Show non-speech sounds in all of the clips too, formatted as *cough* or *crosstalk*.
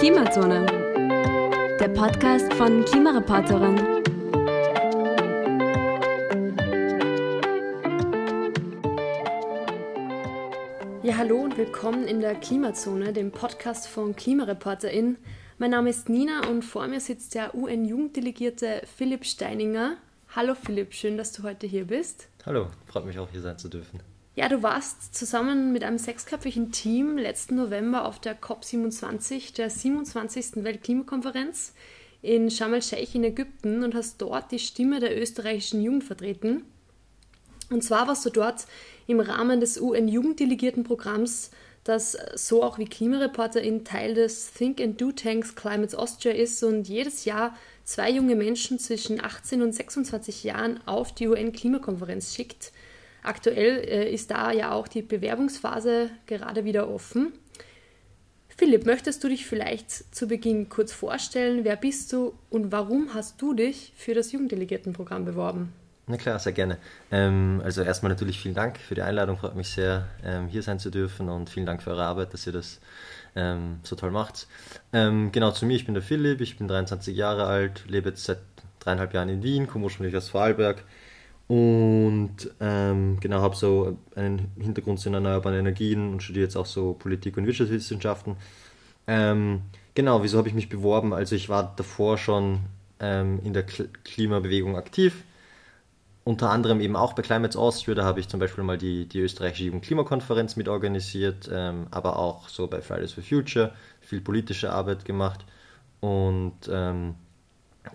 Klimazone, der Podcast von Klimareporterin. Ja, hallo und willkommen in der Klimazone, dem Podcast von Klimareporterin. Mein Name ist Nina und vor mir sitzt der UN-Jugenddelegierte Philipp Steininger. Hallo Philipp, schön, dass du heute hier bist. Hallo, freut mich auch hier sein zu dürfen. Ja, du warst zusammen mit einem sechsköpfigen Team letzten November auf der COP27, der 27. Weltklimakonferenz in Sharm el-Sheikh in Ägypten und hast dort die Stimme der österreichischen Jugend vertreten. Und zwar warst du dort im Rahmen des UN-Jugenddelegiertenprogramms, das so auch wie Klimareporterin Teil des Think and Do Tanks Climates Austria ist und jedes Jahr zwei junge Menschen zwischen 18 und 26 Jahren auf die UN-Klimakonferenz schickt. Aktuell äh, ist da ja auch die Bewerbungsphase gerade wieder offen. Philipp, möchtest du dich vielleicht zu Beginn kurz vorstellen? Wer bist du und warum hast du dich für das Jugenddelegiertenprogramm beworben? Na klar, sehr gerne. Ähm, also erstmal natürlich vielen Dank für die Einladung. Freut mich sehr, ähm, hier sein zu dürfen und vielen Dank für eure Arbeit, dass ihr das ähm, so toll macht. Ähm, genau zu mir, ich bin der Philipp, ich bin 23 Jahre alt, lebe jetzt seit dreieinhalb Jahren in Wien, komme ursprünglich aus Vorarlberg und ähm, genau, habe so einen Hintergrund in erneuerbaren Energien und studiere jetzt auch so Politik- und Wirtschaftswissenschaften. Ähm, genau, wieso habe ich mich beworben? Also ich war davor schon ähm, in der Klimabewegung aktiv, unter anderem eben auch bei Climates Austria, da habe ich zum Beispiel mal die, die österreichische Jugendklimakonferenz mitorganisiert, ähm, aber auch so bei Fridays for Future viel politische Arbeit gemacht und ähm,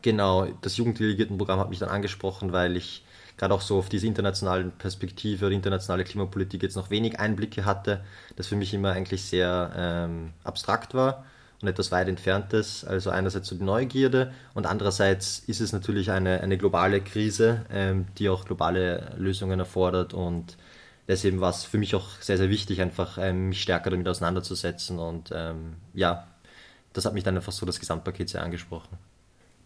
genau, das Jugenddelegiertenprogramm hat mich dann angesprochen, weil ich gerade auch so auf diese internationalen Perspektive oder internationale Klimapolitik jetzt noch wenig Einblicke hatte, das für mich immer eigentlich sehr ähm, abstrakt war und etwas weit entferntes. Also einerseits so die Neugierde und andererseits ist es natürlich eine, eine globale Krise, ähm, die auch globale Lösungen erfordert und deswegen war es für mich auch sehr, sehr wichtig, einfach ähm, mich stärker damit auseinanderzusetzen und ähm, ja, das hat mich dann einfach so das Gesamtpaket sehr angesprochen.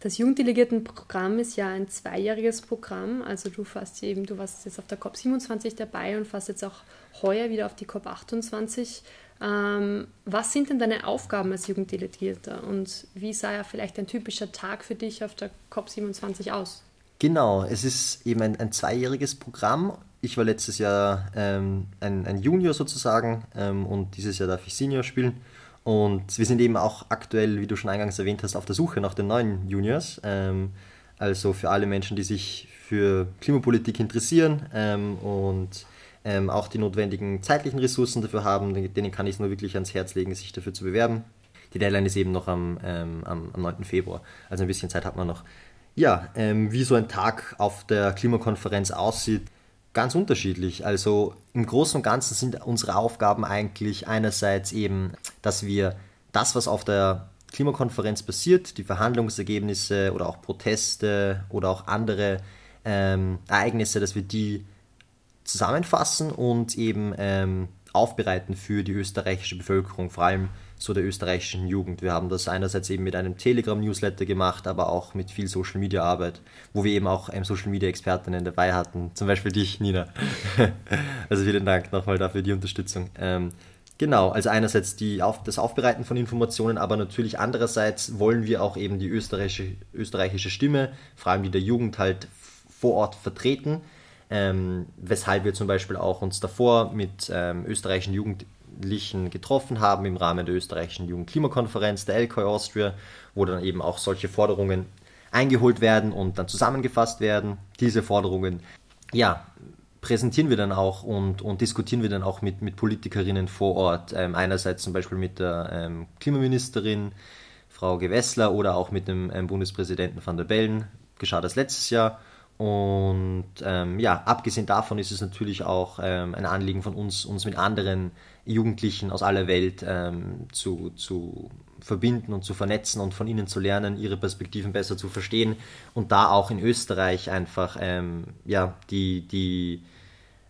Das Jugenddelegiertenprogramm ist ja ein zweijähriges Programm. Also du fährst eben, du warst jetzt auf der COP27 dabei und fährst jetzt auch heuer wieder auf die COP28. Ähm, was sind denn deine Aufgaben als Jugenddelegierter und wie sah ja vielleicht ein typischer Tag für dich auf der COP27 aus? Genau, es ist eben ein, ein zweijähriges Programm. Ich war letztes Jahr ähm, ein, ein, Junior sozusagen ähm, und dieses Jahr darf ich Senior spielen. Und wir sind eben auch aktuell, wie du schon eingangs erwähnt hast, auf der Suche nach den neuen Juniors. Ähm, also für alle Menschen, die sich für Klimapolitik interessieren ähm, und ähm, auch die notwendigen zeitlichen Ressourcen dafür haben, denen kann ich es nur wirklich ans Herz legen, sich dafür zu bewerben. Die Deadline ist eben noch am, ähm, am, am 9. Februar, also ein bisschen Zeit hat man noch. Ja, ähm, wie so ein Tag auf der Klimakonferenz aussieht, ganz unterschiedlich. Also im Großen und Ganzen sind unsere Aufgaben eigentlich einerseits eben, dass wir das, was auf der Klimakonferenz passiert, die Verhandlungsergebnisse oder auch Proteste oder auch andere ähm, Ereignisse, dass wir die zusammenfassen und eben ähm, aufbereiten für die österreichische Bevölkerung, vor allem so der österreichischen Jugend. Wir haben das einerseits eben mit einem Telegram-Newsletter gemacht, aber auch mit viel Social-Media-Arbeit, wo wir eben auch ähm, Social-Media-Expertinnen dabei hatten, zum Beispiel dich, Nina. *laughs* also vielen Dank nochmal dafür die Unterstützung. Ähm, genau, also einerseits die auf, das Aufbereiten von Informationen, aber natürlich andererseits wollen wir auch eben die österreichische, österreichische Stimme, vor allem die der Jugend halt vor Ort vertreten. Ähm, weshalb wir zum Beispiel auch uns davor mit ähm, österreichischen Jugend Jugendlichen getroffen haben im Rahmen der österreichischen Jugendklimakonferenz, der LKI Austria, wo dann eben auch solche Forderungen eingeholt werden und dann zusammengefasst werden. Diese Forderungen, ja, präsentieren wir dann auch und, und diskutieren wir dann auch mit, mit Politikerinnen vor Ort. Ähm, einerseits zum Beispiel mit der ähm, Klimaministerin Frau Gewessler oder auch mit dem ähm, Bundespräsidenten van der Bellen. Geschah das letztes Jahr. Und ähm, ja, abgesehen davon ist es natürlich auch ähm, ein Anliegen von uns, uns mit anderen Jugendlichen aus aller Welt ähm, zu, zu verbinden und zu vernetzen und von ihnen zu lernen, ihre Perspektiven besser zu verstehen und da auch in Österreich einfach ähm, ja, die, die,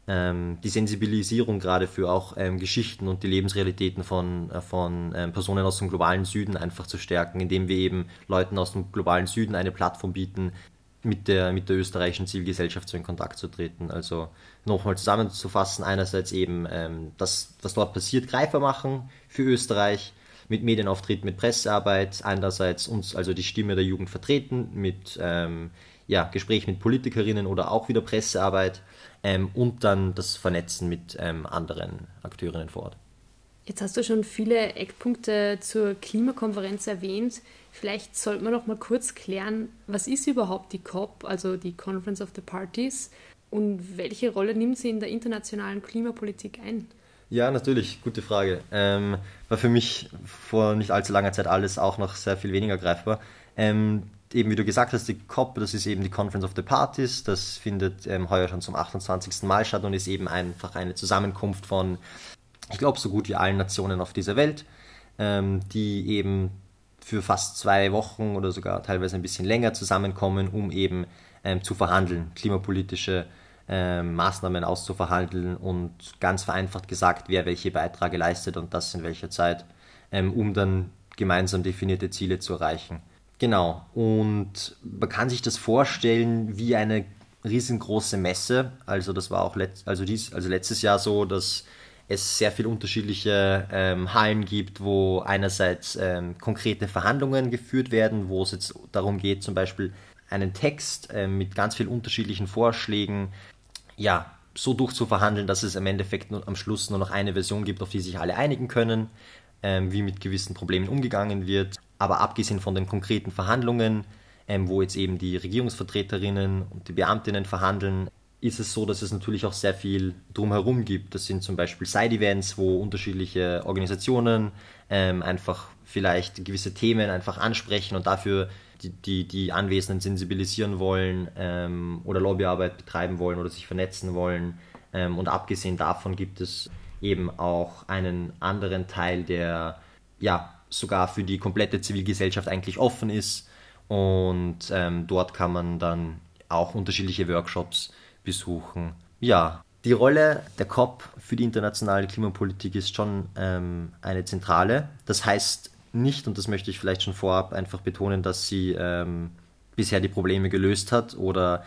ähm, die Sensibilisierung gerade für auch ähm, Geschichten und die Lebensrealitäten von, äh, von Personen aus dem globalen Süden einfach zu stärken, indem wir eben Leuten aus dem globalen Süden eine Plattform bieten, mit der, mit der österreichischen Zivilgesellschaft so in Kontakt zu treten. Also nochmal zusammenzufassen, einerseits eben ähm, das, was dort passiert, greifbar machen für Österreich, mit Medienauftritt, mit Pressearbeit, einerseits uns, also die Stimme der Jugend vertreten, mit ähm, ja, Gespräch mit Politikerinnen oder auch wieder Pressearbeit ähm, und dann das Vernetzen mit ähm, anderen Akteurinnen vor Ort. Jetzt hast du schon viele Eckpunkte zur Klimakonferenz erwähnt. Vielleicht sollte man noch mal kurz klären, was ist überhaupt die COP, also die Conference of the Parties, und welche Rolle nimmt sie in der internationalen Klimapolitik ein? Ja, natürlich, gute Frage. Ähm, war für mich vor nicht allzu langer Zeit alles auch noch sehr viel weniger greifbar. Ähm, eben wie du gesagt hast, die COP, das ist eben die Conference of the Parties, das findet ähm, heuer schon zum 28. Mal statt und ist eben einfach eine Zusammenkunft von, ich glaube, so gut wie allen Nationen auf dieser Welt, ähm, die eben für fast zwei Wochen oder sogar teilweise ein bisschen länger zusammenkommen, um eben ähm, zu verhandeln, klimapolitische ähm, Maßnahmen auszuverhandeln und ganz vereinfacht gesagt, wer welche Beiträge leistet und das in welcher Zeit, ähm, um dann gemeinsam definierte Ziele zu erreichen. Genau, und man kann sich das vorstellen wie eine riesengroße Messe. Also das war auch letzt, also dies, also letztes Jahr so, dass es sehr viele unterschiedliche ähm, Hallen gibt, wo einerseits ähm, konkrete Verhandlungen geführt werden, wo es jetzt darum geht, zum Beispiel einen Text ähm, mit ganz vielen unterschiedlichen Vorschlägen, ja, so durchzuverhandeln, dass es im Endeffekt nur, am Schluss nur noch eine Version gibt, auf die sich alle einigen können, ähm, wie mit gewissen Problemen umgegangen wird. Aber abgesehen von den konkreten Verhandlungen, ähm, wo jetzt eben die Regierungsvertreterinnen und die Beamtinnen verhandeln, ist es so, dass es natürlich auch sehr viel drumherum gibt. Das sind zum Beispiel Side-Events, wo unterschiedliche Organisationen ähm, einfach vielleicht gewisse Themen einfach ansprechen und dafür die, die, die Anwesenden sensibilisieren wollen ähm, oder Lobbyarbeit betreiben wollen oder sich vernetzen wollen. Ähm, und abgesehen davon gibt es eben auch einen anderen Teil, der ja sogar für die komplette Zivilgesellschaft eigentlich offen ist. Und ähm, dort kann man dann auch unterschiedliche Workshops besuchen. Ja, die Rolle der COP für die internationale Klimapolitik ist schon ähm, eine zentrale. Das heißt nicht, und das möchte ich vielleicht schon vorab einfach betonen, dass sie ähm, bisher die Probleme gelöst hat oder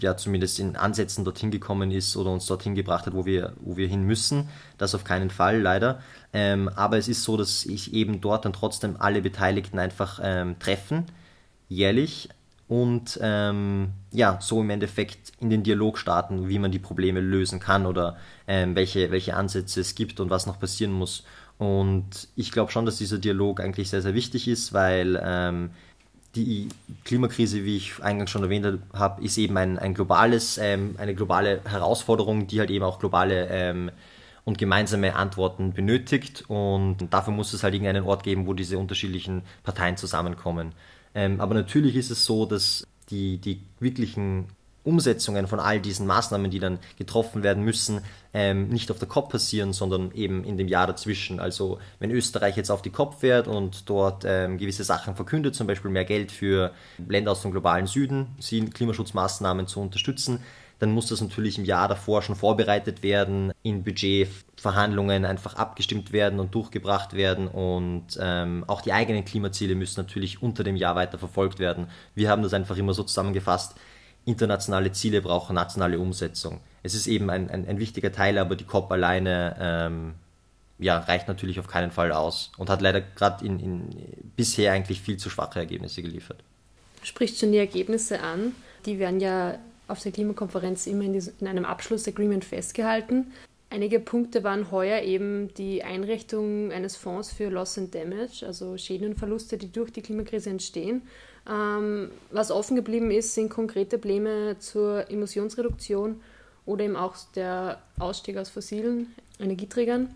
ja zumindest in Ansätzen dorthin gekommen ist oder uns dorthin gebracht hat, wo wir, wo wir hin müssen. Das auf keinen Fall, leider. Ähm, aber es ist so, dass sich eben dort dann trotzdem alle Beteiligten einfach ähm, treffen, jährlich, und ähm, ja, so im Endeffekt in den Dialog starten, wie man die Probleme lösen kann oder ähm, welche, welche Ansätze es gibt und was noch passieren muss. Und ich glaube schon, dass dieser Dialog eigentlich sehr, sehr wichtig ist, weil ähm, die Klimakrise, wie ich eingangs schon erwähnt habe, ist eben ein, ein globales, ähm, eine globale Herausforderung, die halt eben auch globale ähm, und gemeinsame Antworten benötigt. Und dafür muss es halt irgendeinen Ort geben, wo diese unterschiedlichen Parteien zusammenkommen. Ähm, aber natürlich ist es so, dass die, die wirklichen Umsetzungen von all diesen Maßnahmen, die dann getroffen werden müssen, ähm, nicht auf der COP passieren, sondern eben in dem Jahr dazwischen. Also wenn Österreich jetzt auf die COP fährt und dort ähm, gewisse Sachen verkündet, zum Beispiel mehr Geld für Länder aus dem globalen Süden, sie Klimaschutzmaßnahmen zu unterstützen, dann muss das natürlich im Jahr davor schon vorbereitet werden, in Budgetverhandlungen einfach abgestimmt werden und durchgebracht werden und ähm, auch die eigenen Klimaziele müssen natürlich unter dem Jahr weiter verfolgt werden. Wir haben das einfach immer so zusammengefasst, internationale Ziele brauchen nationale Umsetzung. Es ist eben ein, ein, ein wichtiger Teil, aber die COP alleine ähm, ja, reicht natürlich auf keinen Fall aus und hat leider gerade in, in, bisher eigentlich viel zu schwache Ergebnisse geliefert. Spricht schon die Ergebnisse an. Die werden ja auf der Klimakonferenz immer in, diesem, in einem Abschlussagreement festgehalten. Einige Punkte waren heuer eben die Einrichtung eines Fonds für Loss and Damage, also Schäden und Verluste, die durch die Klimakrise entstehen. Ähm, was offen geblieben ist, sind konkrete Pläne zur Emissionsreduktion oder eben auch der Ausstieg aus fossilen Energieträgern.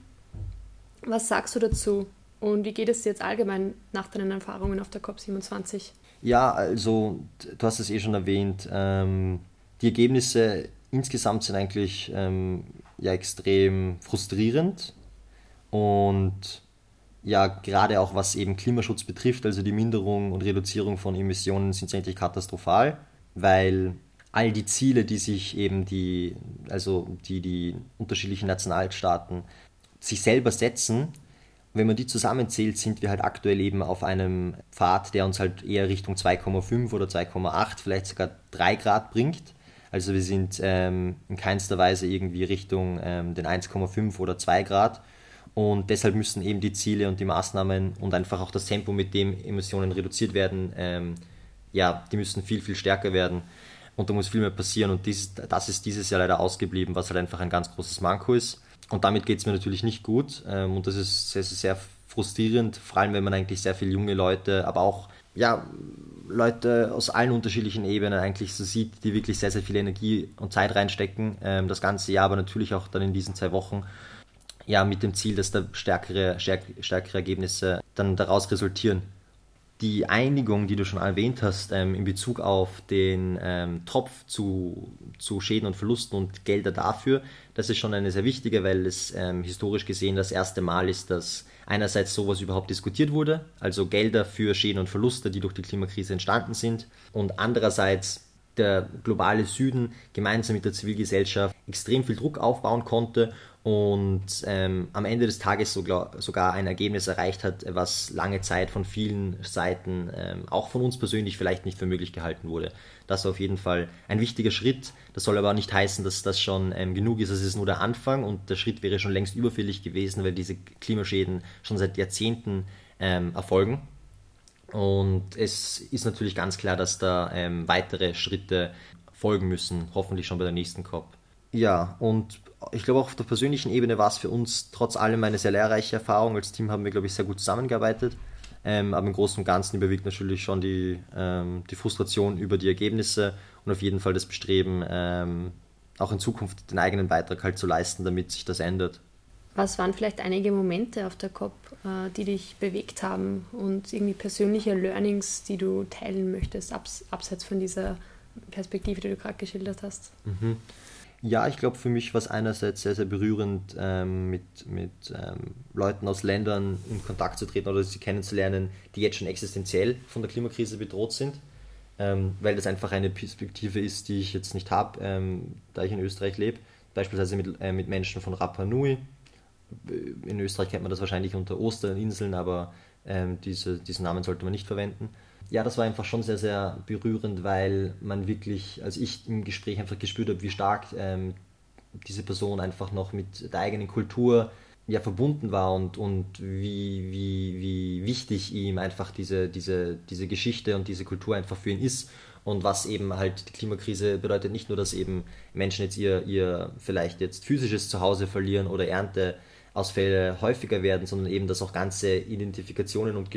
Was sagst du dazu und wie geht es dir jetzt allgemein nach deinen Erfahrungen auf der COP27? Ja, also du hast es eh schon erwähnt. Ähm die Ergebnisse insgesamt sind eigentlich ähm, ja extrem frustrierend und ja, gerade auch was eben Klimaschutz betrifft, also die Minderung und Reduzierung von Emissionen sind eigentlich katastrophal, weil all die Ziele, die sich eben die, also die die unterschiedlichen Nationalstaaten sich selber setzen, wenn man die zusammenzählt, sind wir halt aktuell eben auf einem Pfad, der uns halt eher Richtung 2,5 oder 2,8, vielleicht sogar 3 Grad bringt. Also wir sind ähm, in keinster Weise irgendwie Richtung ähm, den 1,5 oder 2 Grad. Und deshalb müssen eben die Ziele und die Maßnahmen und einfach auch das Tempo, mit dem Emissionen reduziert werden, ähm, ja, die müssen viel, viel stärker werden. Und da muss viel mehr passieren. Und dies, das ist dieses Jahr leider ausgeblieben, was halt einfach ein ganz großes Manko ist. Und damit geht es mir natürlich nicht gut. Ähm, und das ist sehr, sehr, sehr frustrierend, vor allem wenn man eigentlich sehr viele junge Leute, aber auch ja, Leute aus allen unterschiedlichen Ebenen eigentlich so sieht, die wirklich sehr, sehr viel Energie und Zeit reinstecken, ähm, das ganze Jahr, aber natürlich auch dann in diesen zwei Wochen, ja, mit dem Ziel, dass da stärkere, stärk, stärkere Ergebnisse dann daraus resultieren. Die Einigung, die du schon erwähnt hast, ähm, in Bezug auf den ähm, Topf zu, zu Schäden und Verlusten und Gelder dafür, das ist schon eine sehr wichtige, weil es ähm, historisch gesehen das erste Mal ist, dass einerseits sowas überhaupt diskutiert wurde, also Gelder für Schäden und Verluste, die durch die Klimakrise entstanden sind, und andererseits der globale Süden gemeinsam mit der Zivilgesellschaft extrem viel Druck aufbauen konnte und ähm, am Ende des Tages sogar, sogar ein Ergebnis erreicht hat, was lange Zeit von vielen Seiten, ähm, auch von uns persönlich, vielleicht nicht für möglich gehalten wurde. Das war auf jeden Fall ein wichtiger Schritt. Das soll aber nicht heißen, dass das schon ähm, genug ist. Es ist nur der Anfang und der Schritt wäre schon längst überfällig gewesen, weil diese Klimaschäden schon seit Jahrzehnten ähm, erfolgen. Und es ist natürlich ganz klar, dass da ähm, weitere Schritte folgen müssen, hoffentlich schon bei der nächsten COP. Ja, und ich glaube auch auf der persönlichen Ebene war es für uns trotz allem eine sehr lehrreiche Erfahrung. Als Team haben wir, glaube ich, sehr gut zusammengearbeitet. Ähm, aber im Großen und Ganzen überwiegt natürlich schon die, ähm, die Frustration über die Ergebnisse und auf jeden Fall das Bestreben, ähm, auch in Zukunft den eigenen Beitrag halt zu leisten, damit sich das ändert. Was waren vielleicht einige Momente auf der COP, die dich bewegt haben und irgendwie persönliche Learnings, die du teilen möchtest, abs abseits von dieser Perspektive, die du gerade geschildert hast? Mhm. Ja, ich glaube, für mich war es einerseits sehr, sehr berührend, ähm, mit, mit ähm, Leuten aus Ländern in Kontakt zu treten oder sie kennenzulernen, die jetzt schon existenziell von der Klimakrise bedroht sind, ähm, weil das einfach eine Perspektive ist, die ich jetzt nicht habe, ähm, da ich in Österreich lebe. Beispielsweise mit, äh, mit Menschen von Rapa Nui. In Österreich kennt man das wahrscheinlich unter Osterinseln, aber ähm, diese, diesen Namen sollte man nicht verwenden. Ja, das war einfach schon sehr, sehr berührend, weil man wirklich, als ich im Gespräch einfach gespürt habe, wie stark ähm, diese Person einfach noch mit der eigenen Kultur ja, verbunden war und, und wie, wie, wie wichtig ihm einfach diese, diese, diese Geschichte und diese Kultur einfach für ihn ist. Und was eben halt die Klimakrise bedeutet, nicht nur, dass eben Menschen jetzt ihr, ihr vielleicht jetzt physisches Zuhause verlieren oder Ernte Ausfälle häufiger werden, sondern eben, dass auch ganze Identifikationen und,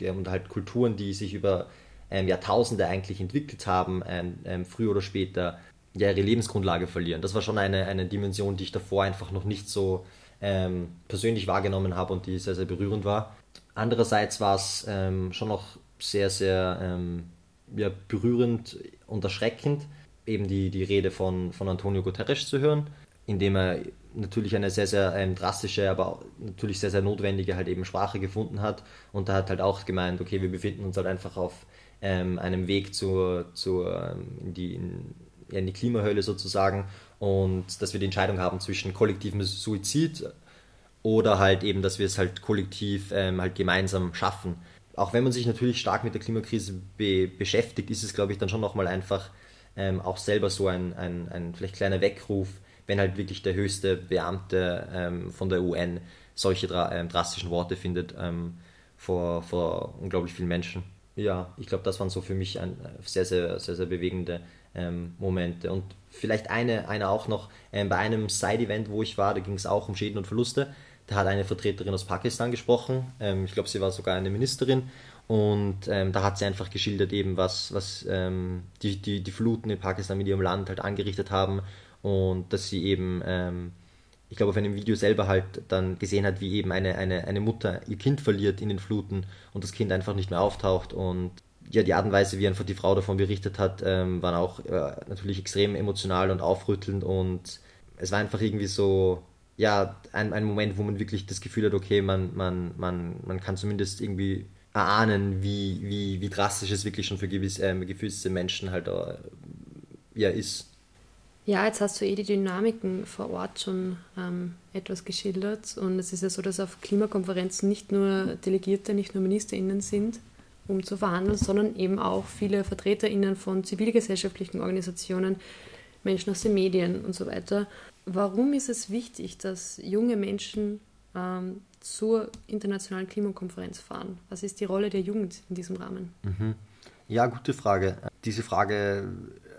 und halt Kulturen, die sich über ähm, Jahrtausende eigentlich entwickelt haben, ähm, ähm, früher oder später ja, ihre Lebensgrundlage verlieren. Das war schon eine, eine Dimension, die ich davor einfach noch nicht so ähm, persönlich wahrgenommen habe und die sehr, sehr berührend war. Andererseits war es ähm, schon noch sehr, sehr ähm, ja, berührend und erschreckend, eben die, die Rede von, von Antonio Guterres zu hören, indem er natürlich eine sehr, sehr ähm, drastische, aber natürlich sehr, sehr notwendige halt eben Sprache gefunden hat. Und da hat halt auch gemeint, okay, wir befinden uns halt einfach auf ähm, einem Weg zur, zur, ähm, in, die, in, in die Klimahölle sozusagen und dass wir die Entscheidung haben zwischen kollektivem Suizid oder halt eben, dass wir es halt kollektiv ähm, halt gemeinsam schaffen. Auch wenn man sich natürlich stark mit der Klimakrise be beschäftigt, ist es, glaube ich, dann schon nochmal einfach ähm, auch selber so ein, ein, ein vielleicht kleiner Weckruf, wenn halt wirklich der höchste Beamte ähm, von der UN solche dra ähm, drastischen Worte findet ähm, vor, vor unglaublich vielen Menschen. Ja, ich glaube, das waren so für mich ein, sehr, sehr, sehr, sehr bewegende ähm, Momente. Und vielleicht eine, eine auch noch ähm, bei einem Side-Event, wo ich war, da ging es auch um Schäden und Verluste. Da hat eine Vertreterin aus Pakistan gesprochen. Ähm, ich glaube, sie war sogar eine Ministerin. Und ähm, da hat sie einfach geschildert, eben was, was ähm, die, die, die Fluten in Pakistan mit ihrem Land halt angerichtet haben und dass sie eben, ähm, ich glaube, auf einem Video selber halt dann gesehen hat, wie eben eine, eine, eine Mutter ihr Kind verliert in den Fluten und das Kind einfach nicht mehr auftaucht und ja, die Art und Weise, wie einfach die Frau davon berichtet hat, ähm, waren auch äh, natürlich extrem emotional und aufrüttelnd und es war einfach irgendwie so, ja, ein, ein Moment, wo man wirklich das Gefühl hat, okay, man, man, man, man kann zumindest irgendwie erahnen, wie, wie, wie drastisch es wirklich schon für gewisse, äh, gewisse Menschen halt äh, ja, ist. Ja, jetzt hast du eh die Dynamiken vor Ort schon ähm, etwas geschildert. Und es ist ja so, dass auf Klimakonferenzen nicht nur Delegierte, nicht nur MinisterInnen sind, um zu verhandeln, sondern eben auch viele VertreterInnen von zivilgesellschaftlichen Organisationen, Menschen aus den Medien und so weiter. Warum ist es wichtig, dass junge Menschen ähm, zur internationalen Klimakonferenz fahren? Was ist die Rolle der Jugend in diesem Rahmen? Mhm. Ja, gute Frage. Diese Frage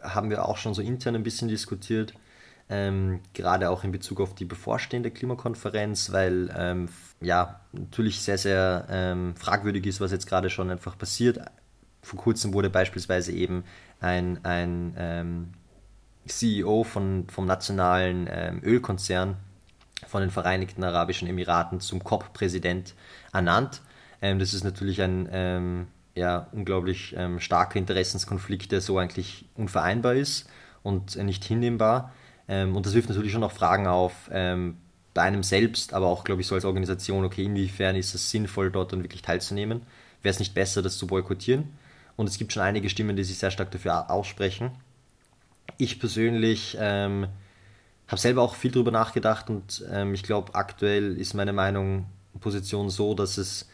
haben wir auch schon so intern ein bisschen diskutiert, ähm, gerade auch in Bezug auf die bevorstehende Klimakonferenz, weil ähm, ja natürlich sehr, sehr ähm, fragwürdig ist, was jetzt gerade schon einfach passiert. Vor kurzem wurde beispielsweise eben ein, ein ähm, CEO von, vom nationalen ähm, Ölkonzern von den Vereinigten Arabischen Emiraten zum COP-Präsident ernannt. Ähm, das ist natürlich ein ja, unglaublich ähm, starker Interessenskonflikt, der so eigentlich unvereinbar ist und äh, nicht hinnehmbar. Ähm, und das wirft natürlich schon noch Fragen auf ähm, bei einem selbst, aber auch, glaube ich, so als Organisation, okay, inwiefern ist es sinnvoll, dort dann wirklich teilzunehmen? Wäre es nicht besser, das zu boykottieren? Und es gibt schon einige Stimmen, die sich sehr stark dafür aussprechen. Ich persönlich ähm, habe selber auch viel darüber nachgedacht und ähm, ich glaube, aktuell ist meine Meinung, Position so, dass es,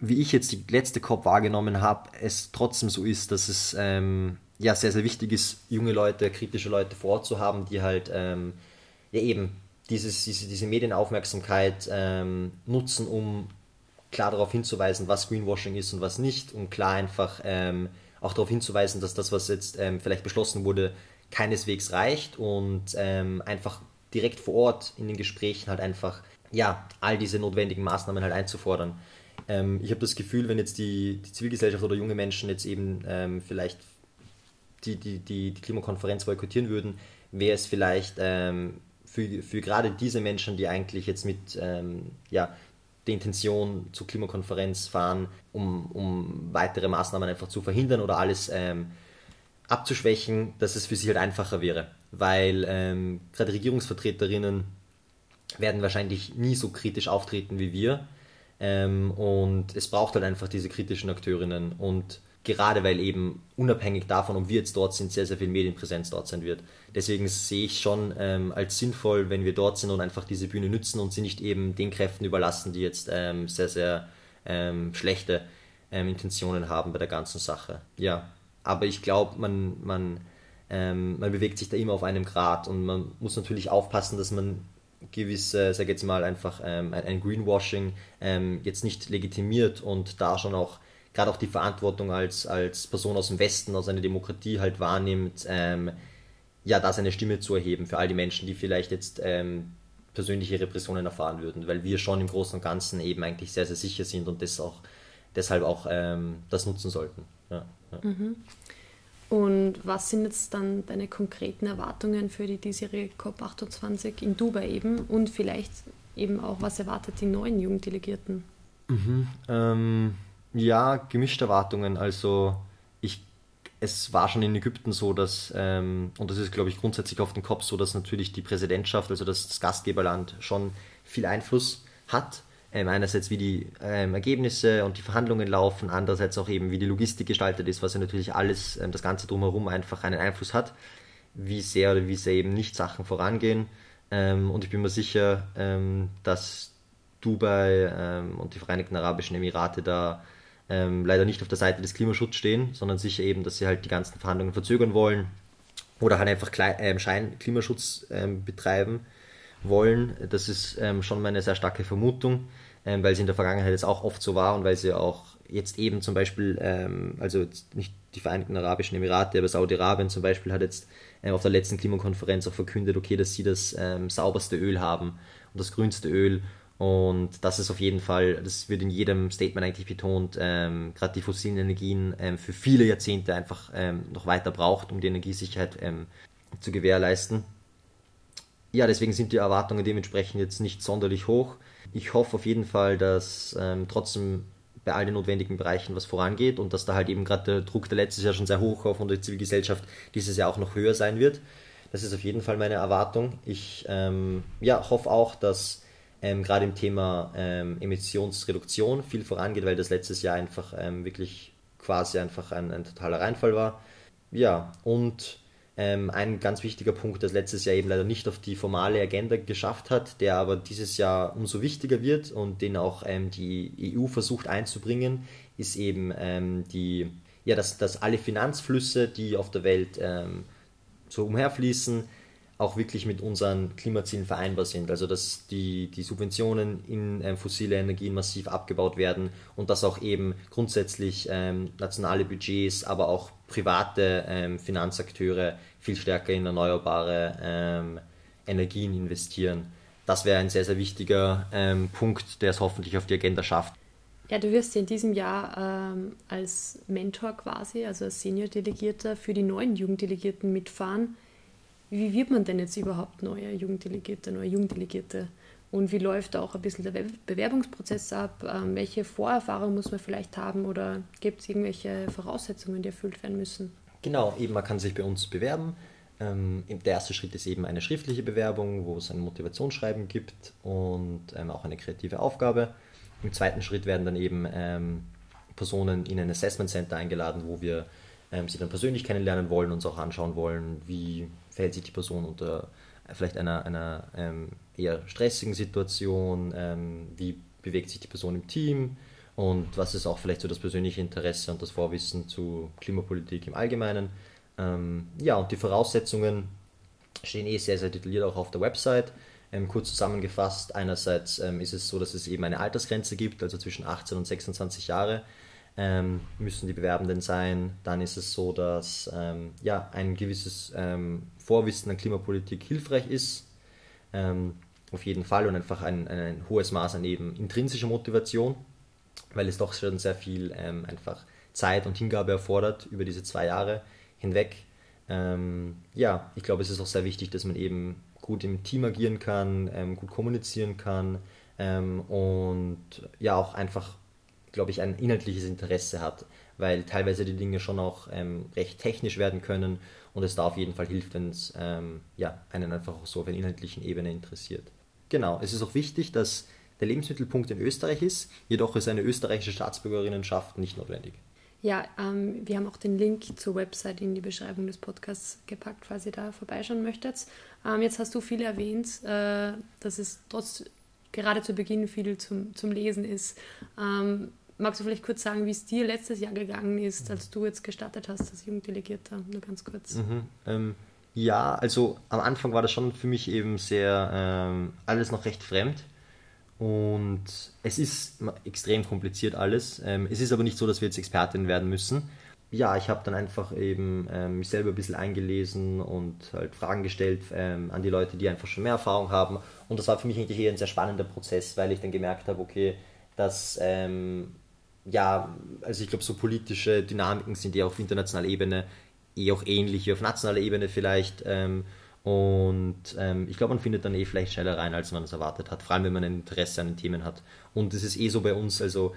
wie ich jetzt die letzte COP wahrgenommen habe, es trotzdem so ist, dass es ähm, ja sehr, sehr wichtig ist, junge Leute, kritische Leute vor Ort zu haben, die halt ähm, ja eben dieses, diese, diese Medienaufmerksamkeit ähm, nutzen, um klar darauf hinzuweisen, was Greenwashing ist und was nicht, um klar einfach ähm, auch darauf hinzuweisen, dass das, was jetzt ähm, vielleicht beschlossen wurde, keineswegs reicht und ähm, einfach direkt vor Ort in den Gesprächen halt einfach ja all diese notwendigen Maßnahmen halt einzufordern. Ähm, ich habe das Gefühl, wenn jetzt die, die, Zivilgesellschaft oder junge Menschen jetzt eben ähm, vielleicht die, die, die, die Klimakonferenz boykottieren würden, wäre es vielleicht ähm, für, für gerade diese Menschen, die eigentlich jetzt mit ähm, ja, die Intention zur Klimakonferenz fahren, um, um weitere Maßnahmen einfach zu verhindern oder alles ähm, abzuschwächen, dass es für sie halt einfacher wäre. Weil ähm, gerade Regierungsvertreterinnen werden wahrscheinlich nie so kritisch auftreten wie wir. Ähm, und es braucht halt einfach diese kritischen Akteurinnen. Und gerade weil eben unabhängig davon, ob wir jetzt dort sind, sehr, sehr viel Medienpräsenz dort sein wird. Deswegen sehe ich schon ähm, als sinnvoll, wenn wir dort sind und einfach diese Bühne nützen und sie nicht eben den Kräften überlassen, die jetzt ähm, sehr, sehr ähm, schlechte ähm, Intentionen haben bei der ganzen Sache. Ja, aber ich glaube, man, man, ähm, man bewegt sich da immer auf einem Grad und man muss natürlich aufpassen, dass man gewisse, sag jetzt mal, einfach ähm, ein, Greenwashing jetzt nicht legitimiert und da schon auch gerade auch die Verantwortung als, als Person aus dem Westen, aus einer Demokratie halt wahrnimmt, ähm, ja, da seine Stimme zu erheben für all die Menschen, die vielleicht jetzt ähm, persönliche Repressionen erfahren würden, weil wir schon im Großen und Ganzen eben eigentlich sehr, sehr sicher sind und das auch, deshalb auch ähm, das nutzen sollten. Ja, ja. Mhm. Und was sind jetzt dann deine konkreten Erwartungen für die diesjährige COP28 in Dubai eben und vielleicht eben auch, was erwartet die neuen Jugenddelegierten? Mhm, ähm, ja, gemischte Erwartungen. Also ich, es war schon in Ägypten so, dass, ähm, und das ist, glaube ich, grundsätzlich auf den Kopf so, dass natürlich die Präsidentschaft, also das, das Gastgeberland, schon viel Einfluss hat. Ähm, einerseits wie die ähm, Ergebnisse und die Verhandlungen laufen, andererseits auch eben wie die Logistik gestaltet ist, was ja natürlich alles, ähm, das Ganze drumherum einfach einen Einfluss hat, wie sehr oder wie sehr eben nicht Sachen vorangehen. Ähm, und ich bin mir sicher, ähm, dass Dubai ähm, und die Vereinigten Arabischen Emirate da leider nicht auf der Seite des Klimaschutzes stehen, sondern sicher eben, dass sie halt die ganzen Verhandlungen verzögern wollen oder halt einfach ähm, Schein-Klimaschutz ähm, betreiben wollen. Das ist ähm, schon meine sehr starke Vermutung, ähm, weil sie in der Vergangenheit jetzt auch oft so war und weil sie auch jetzt eben zum Beispiel, ähm, also nicht die Vereinigten Arabischen Emirate, aber Saudi-Arabien zum Beispiel hat jetzt äh, auf der letzten Klimakonferenz auch verkündet, okay, dass sie das sauberste Öl haben und das grünste Öl und das ist auf jeden Fall, das wird in jedem Statement eigentlich betont, ähm, gerade die fossilen Energien ähm, für viele Jahrzehnte einfach ähm, noch weiter braucht, um die Energiesicherheit ähm, zu gewährleisten. Ja, deswegen sind die Erwartungen dementsprechend jetzt nicht sonderlich hoch. Ich hoffe auf jeden Fall, dass ähm, trotzdem bei all den notwendigen Bereichen was vorangeht und dass da halt eben gerade der Druck, der letztes Jahr schon sehr hoch war von der Zivilgesellschaft, dieses Jahr auch noch höher sein wird. Das ist auf jeden Fall meine Erwartung. Ich ähm, ja, hoffe auch, dass ähm, gerade im Thema ähm, Emissionsreduktion viel vorangeht, weil das letztes Jahr einfach ähm, wirklich quasi einfach ein, ein, totaler Reinfall war. Ja, und ähm, ein ganz wichtiger Punkt, das letztes Jahr eben leider nicht auf die formale Agenda geschafft hat, der aber dieses Jahr umso wichtiger wird und den auch ähm, die EU versucht einzubringen, ist eben ähm, die, ja, dass, dass alle Finanzflüsse, die auf der Welt so umherfließen, auch wirklich mit unseren Klimazielen vereinbar sind. Also dass die, die Subventionen in ähm, fossile Energien massiv abgebaut werden und dass auch eben grundsätzlich ähm, nationale Budgets, aber auch private ähm, Finanzakteure viel stärker in erneuerbare ähm, Energien investieren. Das wäre ein sehr, sehr wichtiger ähm, Punkt, der es hoffentlich auf die Agenda schafft. Ja, du wirst in diesem Jahr ähm, als Mentor quasi, also als Senior-Delegierter für die neuen Jugenddelegierten mitfahren. Wie wird man denn jetzt überhaupt neuer Jugenddelegierte, neue Jugenddelegierte? Und wie läuft auch ein bisschen der Bewerbungsprozess ab? Ähm, welche Vorerfahrung muss man vielleicht haben oder gibt es irgendwelche Voraussetzungen, die erfüllt werden müssen? Genau, eben man kann sich bei uns bewerben. Ähm, der erste Schritt ist eben eine schriftliche Bewerbung, wo es ein Motivationsschreiben gibt und ähm, auch eine kreative Aufgabe. Im zweiten Schritt werden dann eben ähm, Personen in ein Assessment Center eingeladen, wo wir ähm, sie dann persönlich kennenlernen wollen, uns auch anschauen wollen, wie verhält sich die Person unter vielleicht einer, einer ähm, eher stressigen Situation, ähm, wie bewegt sich die Person im Team und was ist auch vielleicht so das persönliche Interesse und das Vorwissen zu Klimapolitik im Allgemeinen. Ähm, ja, und die Voraussetzungen stehen eh sehr, sehr detailliert auch auf der Website. Ähm, kurz zusammengefasst, einerseits ähm, ist es so, dass es eben eine Altersgrenze gibt, also zwischen 18 und 26 Jahre ähm, müssen die Bewerbenden sein. Dann ist es so, dass ähm, ja, ein gewisses ähm, Vorwissen an Klimapolitik hilfreich ist. Ähm, auf jeden Fall und einfach ein, ein, hohes Maß an eben intrinsischer Motivation, weil es doch schon sehr viel ähm, einfach Zeit und Hingabe erfordert über diese zwei Jahre hinweg. Ähm, ja, ich glaube, es ist auch sehr wichtig, dass man eben gut im Team agieren kann, gut kommunizieren kann und ja auch einfach glaube ich, ein inhaltliches Interesse hat, weil teilweise die Dinge schon auch ähm, recht technisch werden können und es da auf jeden Fall hilft, wenn es ähm, ja, einen einfach auch so auf einer inhaltlichen Ebene interessiert. Genau, es ist auch wichtig, dass der Lebensmittelpunkt in Österreich ist, jedoch ist eine österreichische Staatsbürgerinnenschaft nicht notwendig. Ja, ähm, wir haben auch den Link zur Website in die Beschreibung des Podcasts gepackt, falls ihr da vorbeischauen möchtet. Ähm, jetzt hast du viel erwähnt, äh, dass es trotz gerade zu Beginn viel zum, zum Lesen ist. Ähm, Magst du vielleicht kurz sagen, wie es dir letztes Jahr gegangen ist, als du jetzt gestartet hast als Jugenddelegierter? Nur ganz kurz. Mhm, ähm, ja, also am Anfang war das schon für mich eben sehr ähm, alles noch recht fremd. Und es ist extrem kompliziert alles. Ähm, es ist aber nicht so, dass wir jetzt Expertin werden müssen. Ja, ich habe dann einfach eben ähm, mich selber ein bisschen eingelesen und halt Fragen gestellt ähm, an die Leute, die einfach schon mehr Erfahrung haben. Und das war für mich eigentlich eher ein sehr spannender Prozess, weil ich dann gemerkt habe, okay, dass ähm, ja, also ich glaube, so politische Dynamiken sind ja auf internationaler Ebene eh auch ähnlich wie auf nationaler Ebene vielleicht. Ähm, und ähm, ich glaube, man findet dann eh vielleicht schneller rein, als man es erwartet hat, vor allem wenn man ein Interesse an den Themen hat. Und es ist eh so bei uns, also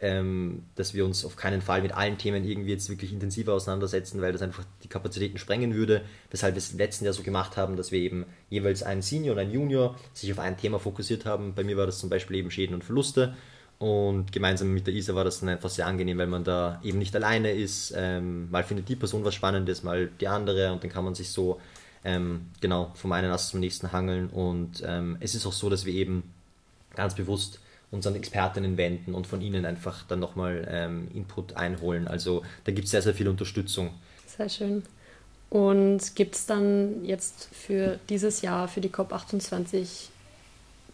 ähm, dass wir uns auf keinen Fall mit allen Themen irgendwie jetzt wirklich intensiver auseinandersetzen, weil das einfach die Kapazitäten sprengen würde, weshalb wir es letzten Jahr so gemacht haben, dass wir eben jeweils einen Senior und einen Junior sich auf ein Thema fokussiert haben. Bei mir war das zum Beispiel eben Schäden und Verluste und gemeinsam mit der Isa war das dann einfach sehr angenehm, weil man da eben nicht alleine ist. Ähm, mal findet die Person was Spannendes, mal die andere und dann kann man sich so ähm, genau vom einen Ast zum nächsten hangeln. Und ähm, es ist auch so, dass wir eben ganz bewusst uns an Expertinnen wenden und von ihnen einfach dann nochmal ähm, Input einholen. Also da gibt es sehr, sehr viel Unterstützung. Sehr schön. Und gibt es dann jetzt für dieses Jahr, für die COP28,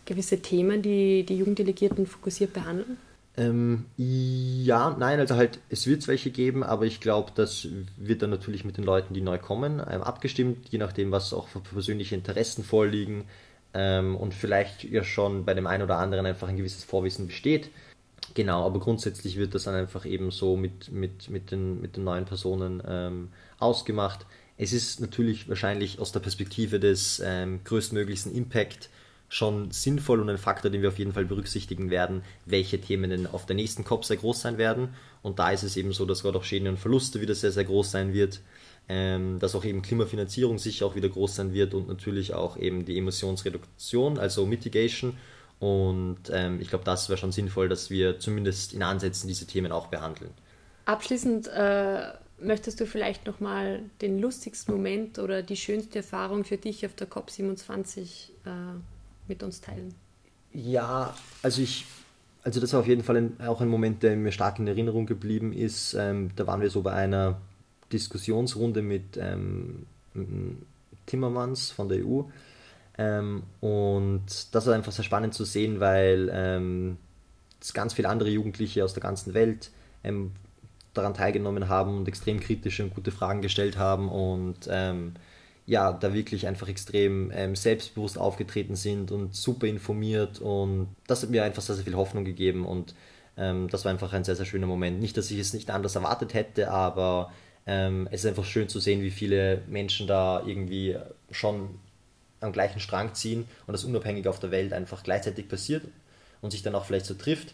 gewisse Themen, die die Jugenddelegierten fokussiert behandeln? Ähm, ja, nein, also halt, es wird es welche geben, aber ich glaube, das wird dann natürlich mit den Leuten, die neu kommen, ähm, abgestimmt, je nachdem, was auch für persönliche Interessen vorliegen ähm, und vielleicht ja schon bei dem einen oder anderen einfach ein gewisses Vorwissen besteht. Genau, aber grundsätzlich wird das dann einfach eben so mit, mit, mit, den, mit den neuen Personen ähm, ausgemacht. Es ist natürlich wahrscheinlich aus der Perspektive des ähm, größtmöglichsten Impact schon sinnvoll und ein Faktor, den wir auf jeden Fall berücksichtigen werden, welche Themen denn auf der nächsten COP sehr groß sein werden. Und da ist es eben so, dass gerade auch Schäden und Verluste wieder sehr, sehr groß sein wird, ähm, dass auch eben Klimafinanzierung sicher auch wieder groß sein wird und natürlich auch eben die Emissionsreduktion, also Mitigation. Und ähm, ich glaube, das wäre schon sinnvoll, dass wir zumindest in Ansätzen diese Themen auch behandeln. Abschließend äh, möchtest du vielleicht nochmal den lustigsten Moment oder die schönste Erfahrung für dich auf der COP27 äh, mit uns teilen? Ja, also ich, also das war auf jeden Fall auch ein Moment, der mir stark in Erinnerung geblieben ist. Ähm, da waren wir so bei einer Diskussionsrunde mit ähm, Timmermans von der EU. Ähm, und das war einfach sehr spannend zu sehen, weil ähm, ganz viele andere Jugendliche aus der ganzen Welt ähm, daran teilgenommen haben und extrem kritische und gute Fragen gestellt haben und ähm, ja, da wirklich einfach extrem ähm, selbstbewusst aufgetreten sind und super informiert und das hat mir einfach sehr, sehr viel Hoffnung gegeben und ähm, das war einfach ein sehr, sehr schöner Moment. Nicht, dass ich es nicht anders erwartet hätte, aber ähm, es ist einfach schön zu sehen, wie viele Menschen da irgendwie schon am gleichen Strang ziehen und das unabhängig auf der Welt einfach gleichzeitig passiert und sich dann auch vielleicht so trifft.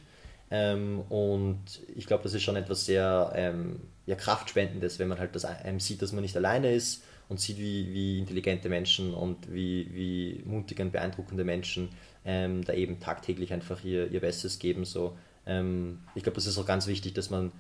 Ähm, und ich glaube, das ist schon etwas sehr ähm, ja, Kraftspendendes, wenn man halt das einem sieht, dass man nicht alleine ist und sieht, wie, wie intelligente Menschen und wie, wie mutige und beeindruckende Menschen ähm, da eben tagtäglich einfach ihr, ihr Bestes geben. So. Ähm, ich glaube, das ist auch ganz wichtig, dass man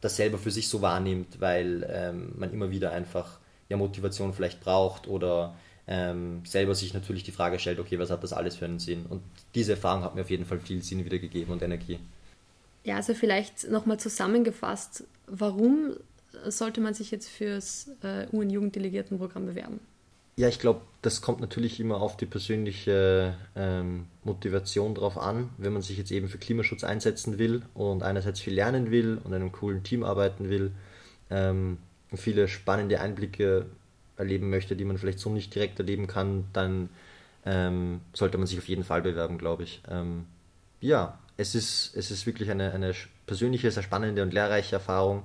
das selber für sich so wahrnimmt, weil ähm, man immer wieder einfach ja, Motivation vielleicht braucht oder ähm, selber sich natürlich die Frage stellt, okay, was hat das alles für einen Sinn? Und diese Erfahrung hat mir auf jeden Fall viel Sinn wiedergegeben und Energie. Ja, also vielleicht nochmal zusammengefasst, warum sollte man sich jetzt fürs äh, UN-Jugenddelegiertenprogramm bewerben? Ja, ich glaube, das kommt natürlich immer auf die persönliche ähm, Motivation drauf an. Wenn man sich jetzt eben für Klimaschutz einsetzen will und einerseits viel lernen will und in einem coolen Team arbeiten will, ähm, viele spannende Einblicke erleben möchte, die man vielleicht so nicht direkt erleben kann, dann ähm, sollte man sich auf jeden Fall bewerben, glaube ich. Ähm, ja, es ist, es ist wirklich eine, eine persönliche, sehr spannende und lehrreiche Erfahrung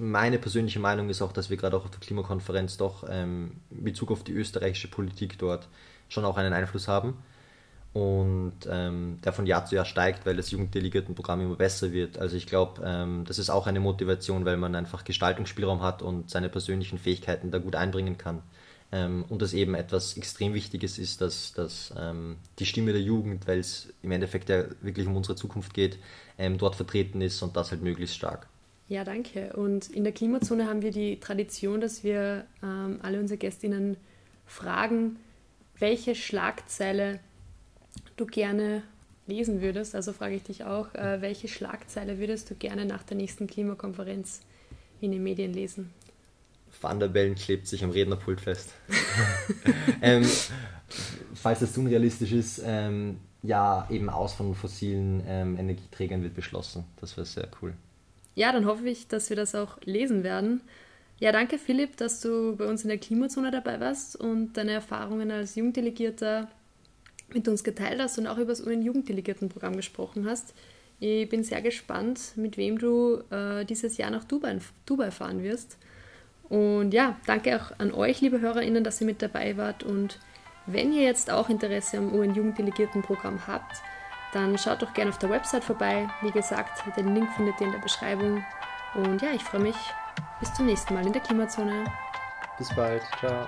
meine persönliche Meinung ist auch, dass wir gerade auch auf der Klimakonferenz doch ähm, in Bezug auf die österreichische Politik dort schon auch einen Einfluss haben und ähm, der von Jahr zu Jahr steigt, weil das Jugenddelegiertenprogramm immer besser wird. Also ich glaube, ähm, das ist auch eine Motivation, weil man einfach Gestaltungsspielraum hat und seine persönlichen Fähigkeiten da gut einbringen kann. Ähm, und das eben etwas extrem Wichtiges ist, dass, dass ähm, die Stimme der Jugend, weil es im Endeffekt ja wirklich um unsere Zukunft geht, ähm, dort vertreten ist und das halt möglichst stark. Ja, danke. Und in der Klimazone haben wir die Tradition, dass wir ähm, alle unsere Gästinnen fragen, welche Schlagzeile du gerne lesen würdest. Also frage ich dich auch, äh, welche Schlagzeile würdest du gerne nach der nächsten Klimakonferenz in den Medien lesen? Van der Bellen klebt sich am Rednerpult fest. *laughs* ähm, falls das unrealistisch ist, ähm, ja, eben aus von fossilen ähm, Energieträgern wird beschlossen. Das wäre sehr cool ja, dann hoffe ich, dass wir das auch lesen werden. Ja, danke Philipp, dass du bei uns in der Klimazone dabei warst und deine Erfahrungen als Jugenddelegierter mit uns geteilt hast und auch über das UN-Jugenddelegiertenprogramm gesprochen hast. Ich bin sehr gespannt, mit wem du äh, dieses Jahr nach Dubai, Dubai fahren wirst. Und ja, danke auch an euch, liebe HörerInnen, dass ihr mit dabei wart. Und wenn ihr jetzt auch Interesse am UN-Jugenddelegiertenprogramm habt, dann schaut doch gerne auf der Website vorbei. Wie gesagt, den Link findet ihr in der Beschreibung. Und ja, ich freue mich bis zum nächsten Mal in der Klimazone. Bis bald. Ciao.